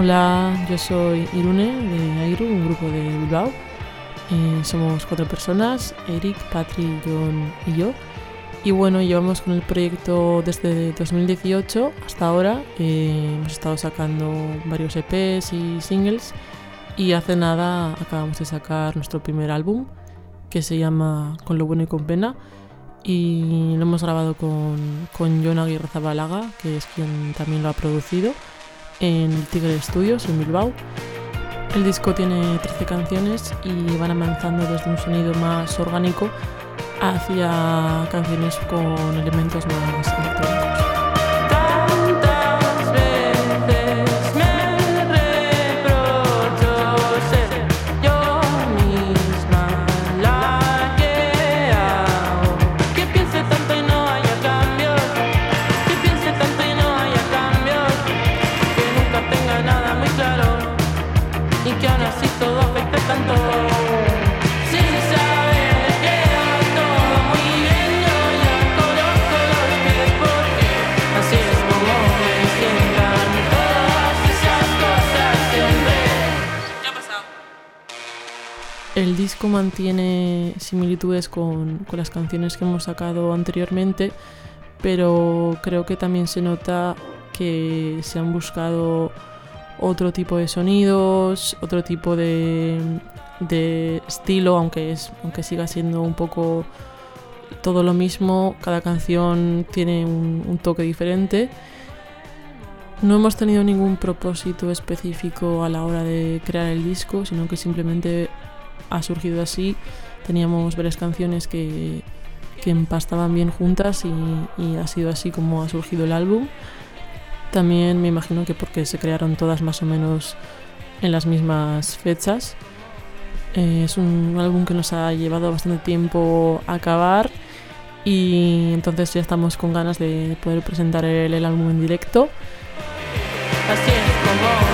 Hola, yo soy Irune de Airu, un grupo de Bilbao. Eh, somos cuatro personas, Eric, Patri, John y yo. Y bueno, llevamos con el proyecto desde 2018 hasta ahora. Eh, hemos estado sacando varios EPs y singles. Y hace nada acabamos de sacar nuestro primer álbum, que se llama Con lo bueno y con pena. Y lo hemos grabado con, con John Aguirre Zabalaga, que es quien también lo ha producido, en el Tigre Studios en Bilbao. El disco tiene 13 canciones y van avanzando desde un sonido más orgánico hacia canciones con elementos más electrónicos. El disco mantiene similitudes con, las canciones que hemos sacado anteriormente, pero creo que también se nota que se han buscado otro tipo de sonidos, otro tipo de, estilo, aunque, es, aunque siga siendo un poco todo lo mismo, cada canción tiene un toque diferente. No hemos tenido ningún propósito específico a la hora de crear el disco, sino que simplemente ha surgido así. Teníamos varias canciones que, que empastaban bien juntas y, y ha sido así como ha surgido el álbum. También me imagino que porque se crearon todas más o menos en las mismas fechas. Eh, es un álbum que nos ha llevado bastante tiempo a acabar y entonces ya estamos con ganas de poder presentar el, el álbum en directo. Así es como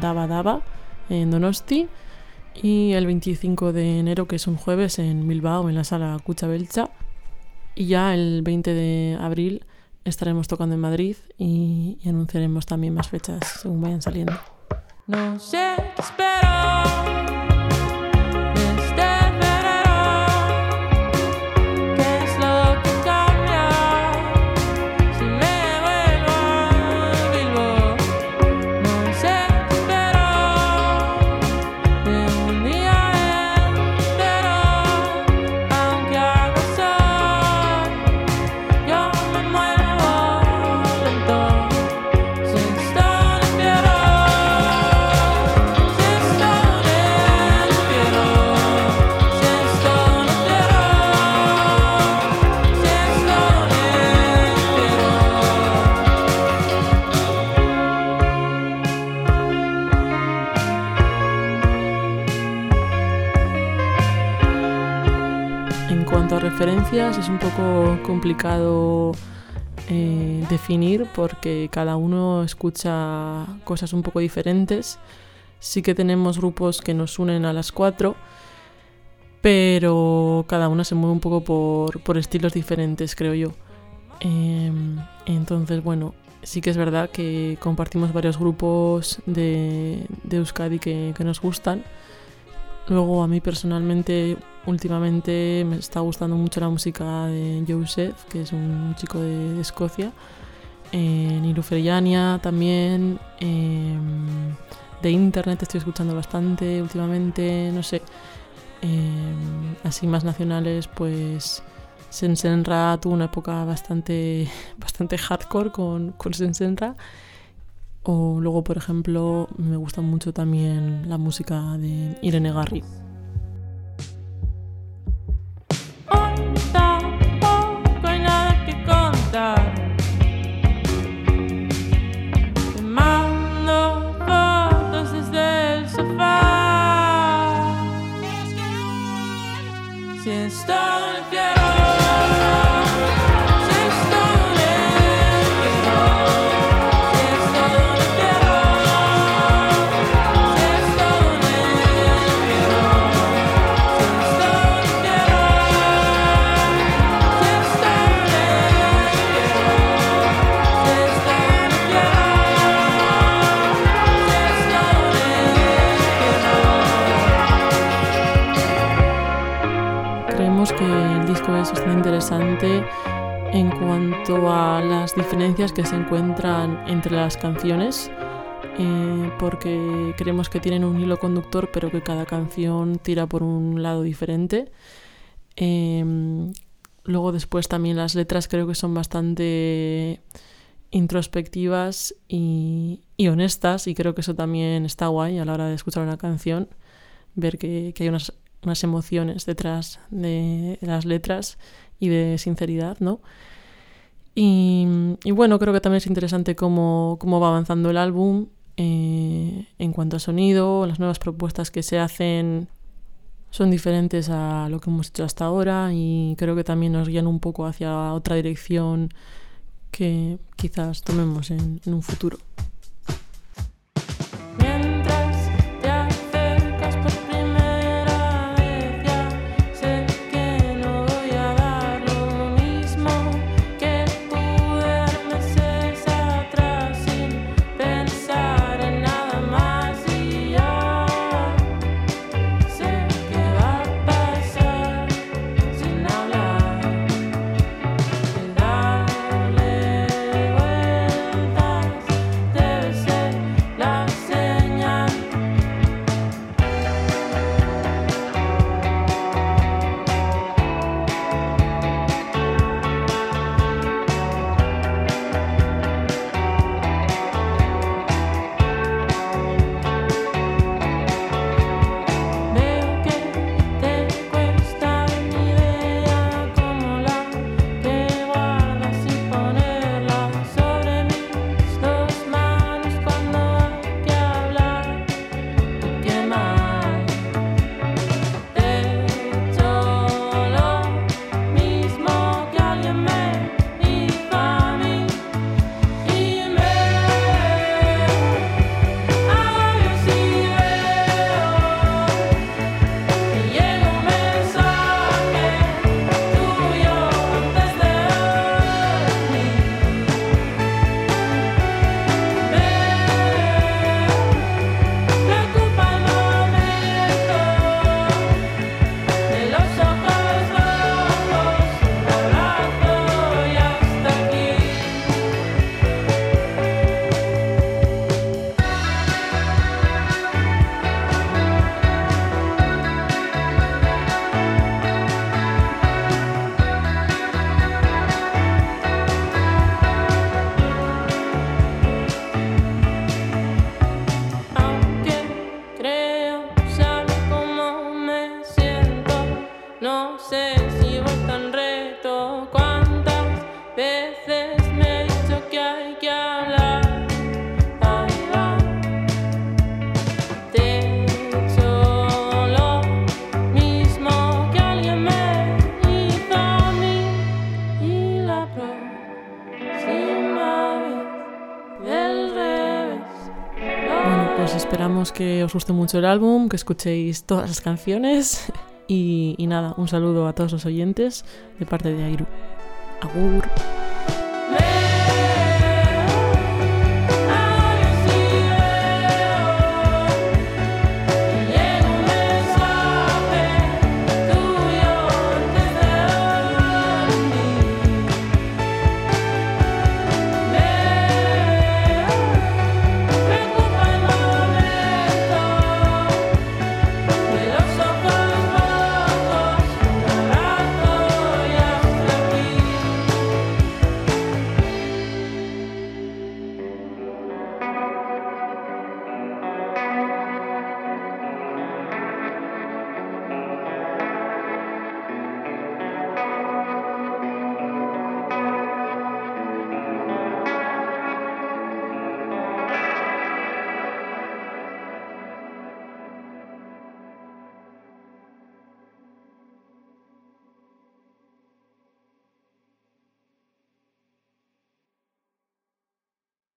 Daba Daba, en Donosti. Y el 25 de enero, que es un jueves, en Bilbao, en la sala Cucha Belcha. Y ya el 20 de abril estaremos tocando en Madrid y, anunciaremos también más fechas según vayan saliendo. No espero es un poco complicado eh, definir porque cada uno escucha cosas un poco diferentes. Sí que tenemos grupos que nos unen a las cuatro, pero cada una se mueve un poco por, por estilos diferentes, creo yo. Em, entonces, bueno, sí que es verdad que compartimos varios grupos de, de Euskadi que, que nos gustan. Luego a mí personalmente últimamente me está gustando mucho la música de Joseph, que es un chico de, Escocia. Eh, Nilu también. eh, de internet estoy escuchando bastante últimamente, no sé. eh, así más nacionales, pues Sensenra tuvo una época bastante, bastante hardcore con, con Sensenra. O luego, por ejemplo, me gusta mucho también la música de Irene Garri. stop interesante en cuanto a las diferencias que se encuentran entre las canciones, eh, porque creemos que tienen un hilo conductor, pero que cada canción tira por un lado diferente. Em, luego después también las letras creo que son bastante introspectivas y, y honestas y creo que eso también está guay a la hora de escuchar una canción, ver que, que hay unas, unas emociones detrás de las letras y de sinceridad, ¿no? Y, bueno, creo que también es interesante cómo, cómo va avanzando el álbum eh, en cuanto a sonido, las nuevas propuestas que se hacen son diferentes a lo que hemos hecho hasta ahora y creo que también nos guían un poco hacia otra dirección que quizás tomemos en un futuro. No sé si voy tan reto. ¿Cuántas veces me he dicho que hay que hablar? Esperamos que os guste mucho el álbum, que escuchéis todas las canciones y, nada, un saludo a todos los oyentes de parte de Airu. Agur.